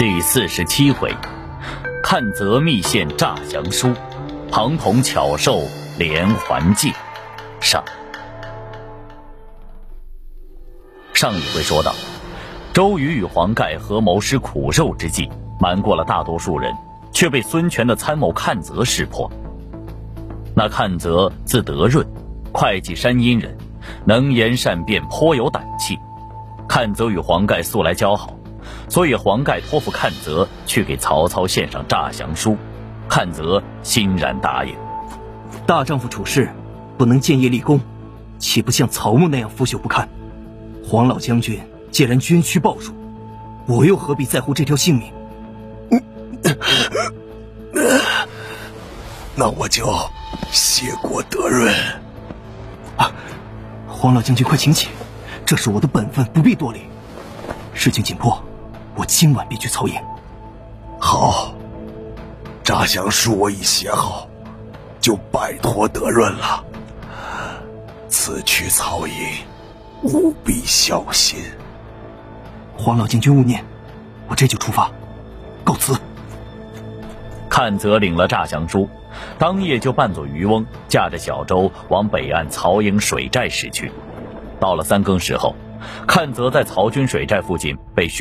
第四十七回，看泽密献诈降书，庞统巧授连环计。上上一回说到，周瑜与黄盖合谋施苦肉之计，瞒过了大多数人，却被孙权的参谋阚泽识破。那阚泽字德润，会稽山阴人，能言善辩，颇有胆气。阚泽与黄盖素来交好。所以黄盖托付阚泽去给曹操献上诈降书，阚泽欣然答应。大丈夫处事不能建业立功，岂不像曹木那样腐朽不堪？黄老将军既然捐躯报汝，我又何必在乎这条性命？那我就谢过德润。啊，黄老将军快请起，这是我的本分，不必多礼。事情紧迫。我今晚便去曹营。好，诈降书我已写好，就拜托德润了。此去曹营，务必小心。黄老将军勿念，我这就出发，告辞。阚泽领了诈降书，当夜就扮作渔翁，驾着小舟往北岸曹营水寨驶去。到了三更时候，阚泽在曹军水寨附近被徐。